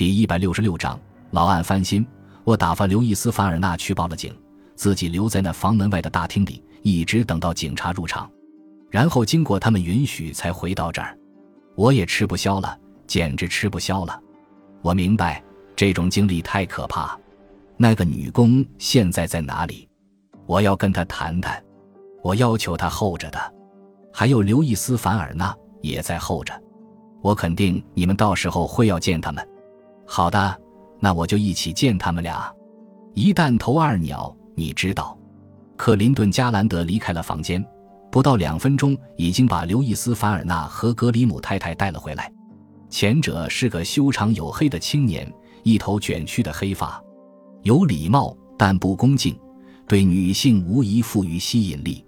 第一百六十六章，老案翻新。我打发刘易斯·凡尔纳去报了警，自己留在那房门外的大厅里，一直等到警察入场，然后经过他们允许才回到这儿。我也吃不消了，简直吃不消了。我明白这种经历太可怕。那个女工现在在哪里？我要跟她谈谈。我要求她候着的。还有刘易斯·凡尔纳也在候着。我肯定你们到时候会要见他们。好的，那我就一起见他们俩。一弹头二鸟，你知道。克林顿·加兰德离开了房间，不到两分钟，已经把刘易斯·凡尔纳和格里姆太太带了回来。前者是个修长黝黑的青年，一头卷曲的黑发，有礼貌但不恭敬，对女性无疑富于吸引力。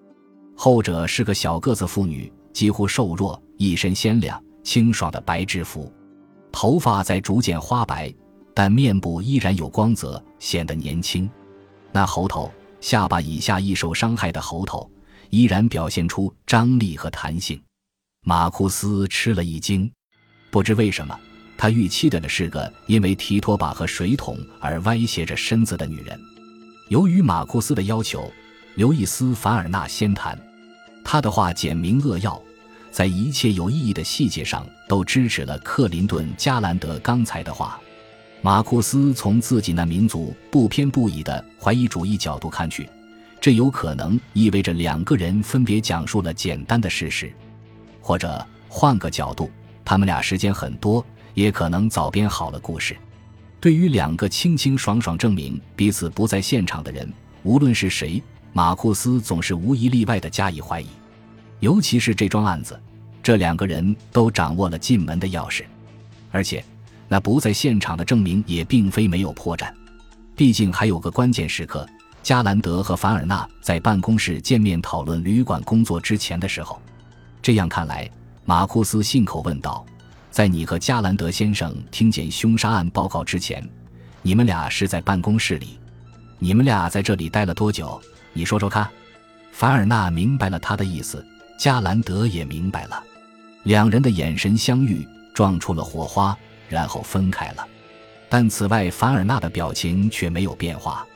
后者是个小个子妇女，几乎瘦弱，一身鲜亮。清爽的白制服，头发在逐渐花白，但面部依然有光泽，显得年轻。那喉头、下巴以下易受伤害的喉头，依然表现出张力和弹性。马库斯吃了一惊，不知为什么，他预期的是个因为提拖把和水桶而歪斜着身子的女人。由于马库斯的要求，刘易斯·凡尔纳先谈，他的话简明扼要。在一切有意义的细节上，都支持了克林顿·加兰德刚才的话。马库斯从自己那民族不偏不倚的怀疑主义角度看去，这有可能意味着两个人分别讲述了简单的事实，或者换个角度，他们俩时间很多，也可能早编好了故事。对于两个清清爽爽证明彼此不在现场的人，无论是谁，马库斯总是无一例外的加以怀疑。尤其是这桩案子，这两个人都掌握了进门的钥匙，而且那不在现场的证明也并非没有破绽。毕竟还有个关键时刻，加兰德和凡尔纳在办公室见面讨论旅馆工作之前的时候。这样看来，马库斯信口问道：“在你和加兰德先生听见凶杀案报告之前，你们俩是在办公室里？你们俩在这里待了多久？你说说看。”凡尔纳明白了他的意思。加兰德也明白了，两人的眼神相遇，撞出了火花，然后分开了。但此外，凡尔纳的表情却没有变化，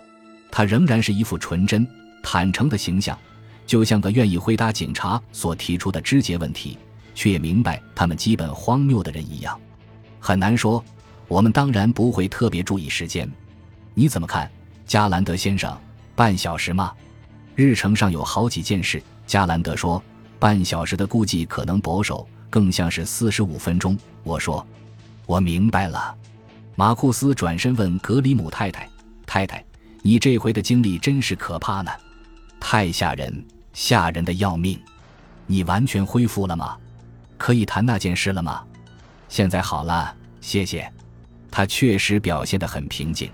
他仍然是一副纯真、坦诚的形象，就像个愿意回答警察所提出的肢节问题，却也明白他们基本荒谬的人一样。很难说，我们当然不会特别注意时间。你怎么看，加兰德先生？半小时吗？日程上有好几件事。加兰德说。半小时的估计可能保守，更像是四十五分钟。我说：“我明白了。”马库斯转身问格里姆太太：“太太，你这回的经历真是可怕呢，太吓人，吓人的要命。你完全恢复了吗？可以谈那件事了吗？现在好了，谢谢。”他确实表现得很平静，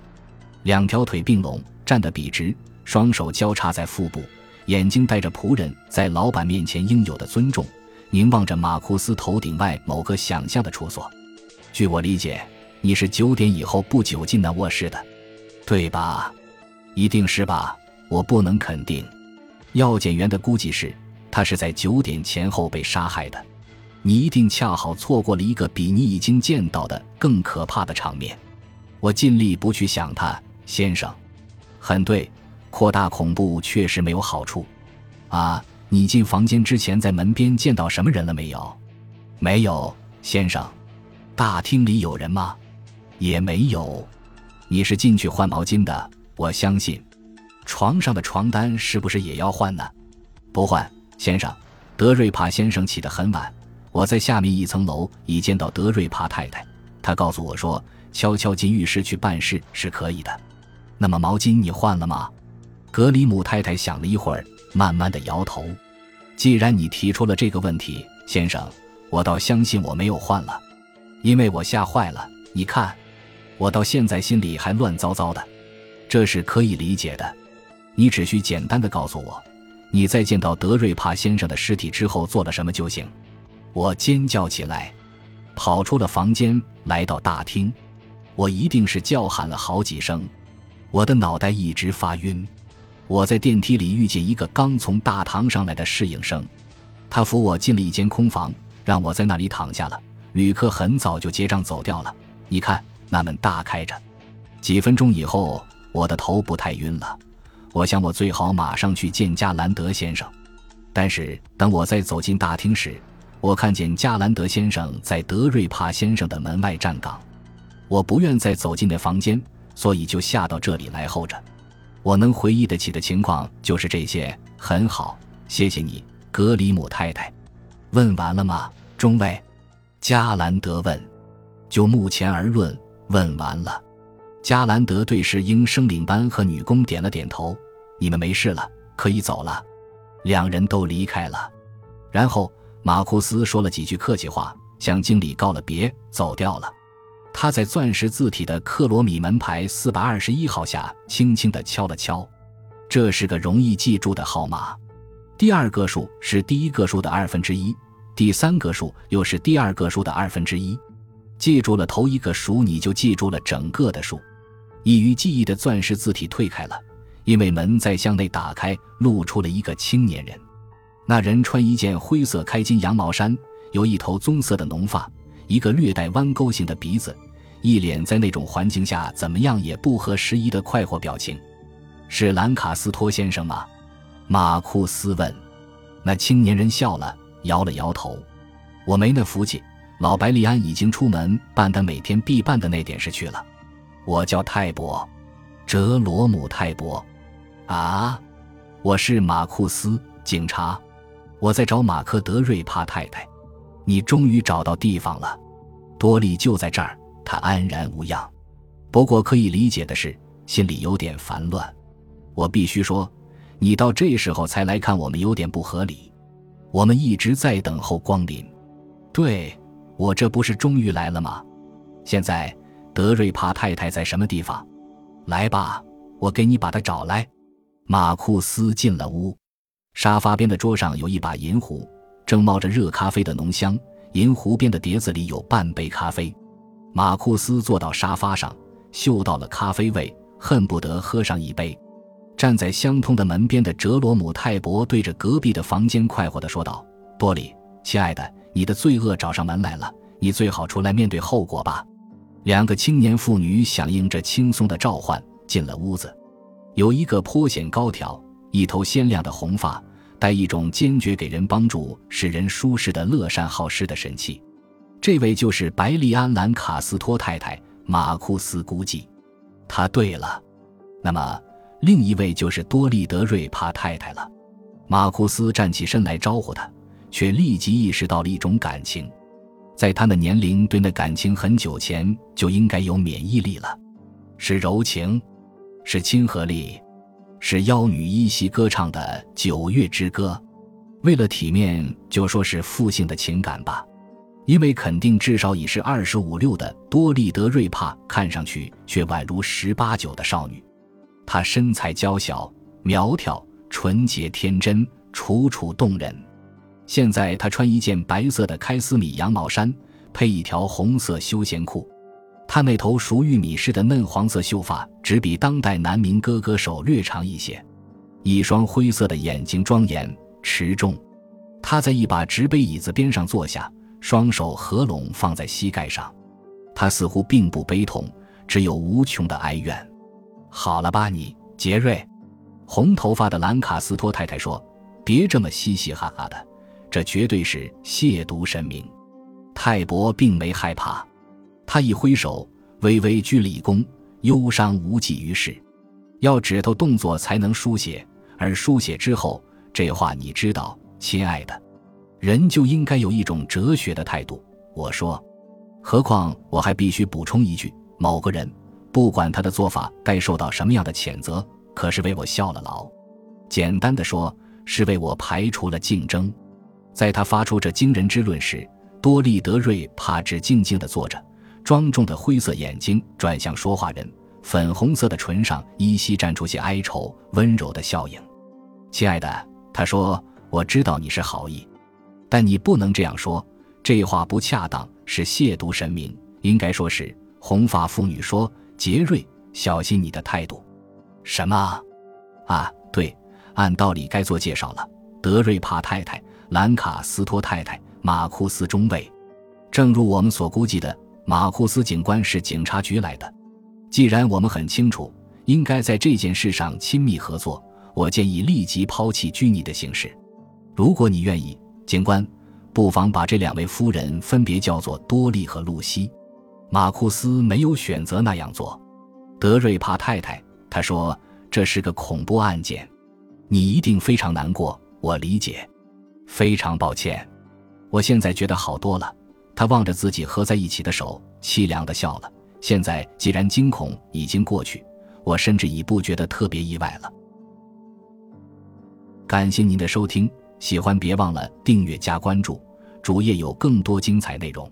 两条腿并拢，站得笔直，双手交叉在腹部。眼睛带着仆人在老板面前应有的尊重，凝望着马库斯头顶外某个想象的处所。据我理解，你是九点以后不久进那卧室的，对吧？一定是吧？我不能肯定。药检员的估计是，他是在九点前后被杀害的。你一定恰好错过了一个比你已经见到的更可怕的场面。我尽力不去想他，先生。很对。扩大恐怖确实没有好处，啊！你进房间之前在门边见到什么人了没有？没有，先生。大厅里有人吗？也没有。你是进去换毛巾的，我相信。床上的床单是不是也要换呢？不换，先生。德瑞帕先生起得很晚，我在下面一层楼已见到德瑞帕太太，他告诉我说，悄悄进浴室去办事是可以的。那么毛巾你换了吗？格里姆太太想了一会儿，慢慢的摇头。既然你提出了这个问题，先生，我倒相信我没有换了，因为我吓坏了。你看，我到现在心里还乱糟糟的，这是可以理解的。你只需简单的告诉我，你在见到德瑞帕先生的尸体之后做了什么就行。我尖叫起来，跑出了房间，来到大厅。我一定是叫喊了好几声，我的脑袋一直发晕。我在电梯里遇见一个刚从大堂上来的侍应生，他扶我进了一间空房，让我在那里躺下了。旅客很早就结账走掉了。你看，那门大开着。几分钟以后，我的头不太晕了。我想，我最好马上去见加兰德先生。但是，等我再走进大厅时，我看见加兰德先生在德瑞帕先生的门外站岗。我不愿再走进那房间，所以就下到这里来候着。我能回忆得起的情况就是这些。很好，谢谢你，格里姆太太。问完了吗，中尉？加兰德问。就目前而论，问完了。加兰德对侍应生领班和女工点了点头。你们没事了，可以走了。两人都离开了。然后马库斯说了几句客气话，向经理告了别，走掉了。他在钻石字体的克罗米门牌四百二十一号下轻轻地敲了敲。这是个容易记住的号码。第二个数是第一个数的二分之一，第三个数又是第二个数的二分之一。记住了头一个数，你就记住了整个的数。易于记忆的钻石字体退开了，因为门在向内打开，露出了一个青年人。那人穿一件灰色开襟羊毛衫，有一头棕色的浓发，一个略带弯钩型的鼻子，一脸在那种环境下怎么样也不合时宜的快活表情。是兰卡斯托先生吗？马库斯问。那青年人笑了，摇了摇头。我没那福气。老白利安已经出门办他每天必办的那点事去了。我叫泰伯，哲罗姆泰伯。啊，我是马库斯警察。我在找马克德瑞帕太太，你终于找到地方了。多利就在这儿，他安然无恙。不过可以理解的是，心里有点烦乱。我必须说，你到这时候才来看我们有点不合理。我们一直在等候光临。对，我这不是终于来了吗？现在德瑞帕太太在什么地方？来吧，我给你把她找来。马库斯进了屋。沙发边的桌上有一把银壶，正冒着热咖啡的浓香。银湖边的碟子里有半杯咖啡。马库斯坐到沙发上，嗅到了咖啡味，恨不得喝上一杯。站在相通的门边的哲罗姆泰伯对着隔壁的房间快活地说道：“多里，亲爱的，你的罪恶找上门来了，你最好出来面对后果吧。”两个青年妇女响应着轻松的召唤进了屋子，有一个颇显高挑。一头鲜亮的红发，带一种坚决给人帮助、使人舒适的乐善好施的神气。这位就是白利安·兰卡斯托太太。马库斯估计，他对了。那么，另一位就是多利德瑞帕太太了。马库斯站起身来招呼他，却立即意识到了一种感情，在他的年龄，对那感情很久前就应该有免疫力了，是柔情，是亲和力。是妖女依稀歌唱的《九月之歌》，为了体面，就说是父性的情感吧。因为肯定至少已是二十五六的多利德瑞帕，看上去却宛如十八九的少女。她身材娇小、苗条、纯洁天真、楚楚动人。现在她穿一件白色的开司米羊毛衫，配一条红色休闲裤。他那头熟玉米似的嫩黄色秀发，只比当代男民歌歌手略长一些。一双灰色的眼睛庄严持重。他在一把直背椅子边上坐下，双手合拢放在膝盖上。他似乎并不悲痛，只有无穷的哀怨。好了吧，你杰瑞，红头发的兰卡斯托太太说：“别这么嘻嘻哈哈的，这绝对是亵渎神明。”泰伯并没害怕。他一挥手，微微鞠了一躬，忧伤无济于事。要指头动作才能书写，而书写之后，这话你知道，亲爱的，人就应该有一种哲学的态度。我说，何况我还必须补充一句：某个人，不管他的做法该受到什么样的谴责，可是为我效了劳。简单的说，是为我排除了竞争。在他发出这惊人之论时，多利德瑞帕只静静地坐着。庄重的灰色眼睛转向说话人，粉红色的唇上依稀绽出些哀愁，温柔的笑影。亲爱的，他说：“我知道你是好意，但你不能这样说，这话不恰当，是亵渎神明。应该说是。”红发妇女说：“杰瑞，小心你的态度。”什么？啊，对，按道理该做介绍了。德瑞帕太太、兰卡斯托太太、马库斯中尉，正如我们所估计的。马库斯警官是警察局来的。既然我们很清楚应该在这件事上亲密合作，我建议立即抛弃拘泥的形式。如果你愿意，警官，不妨把这两位夫人分别叫做多莉和露西。马库斯没有选择那样做。德瑞帕太太，他说这是个恐怖案件，你一定非常难过。我理解，非常抱歉。我现在觉得好多了。他望着自己合在一起的手，凄凉的笑了。现在既然惊恐已经过去，我甚至已不觉得特别意外了。感谢您的收听，喜欢别忘了订阅加关注，主页有更多精彩内容。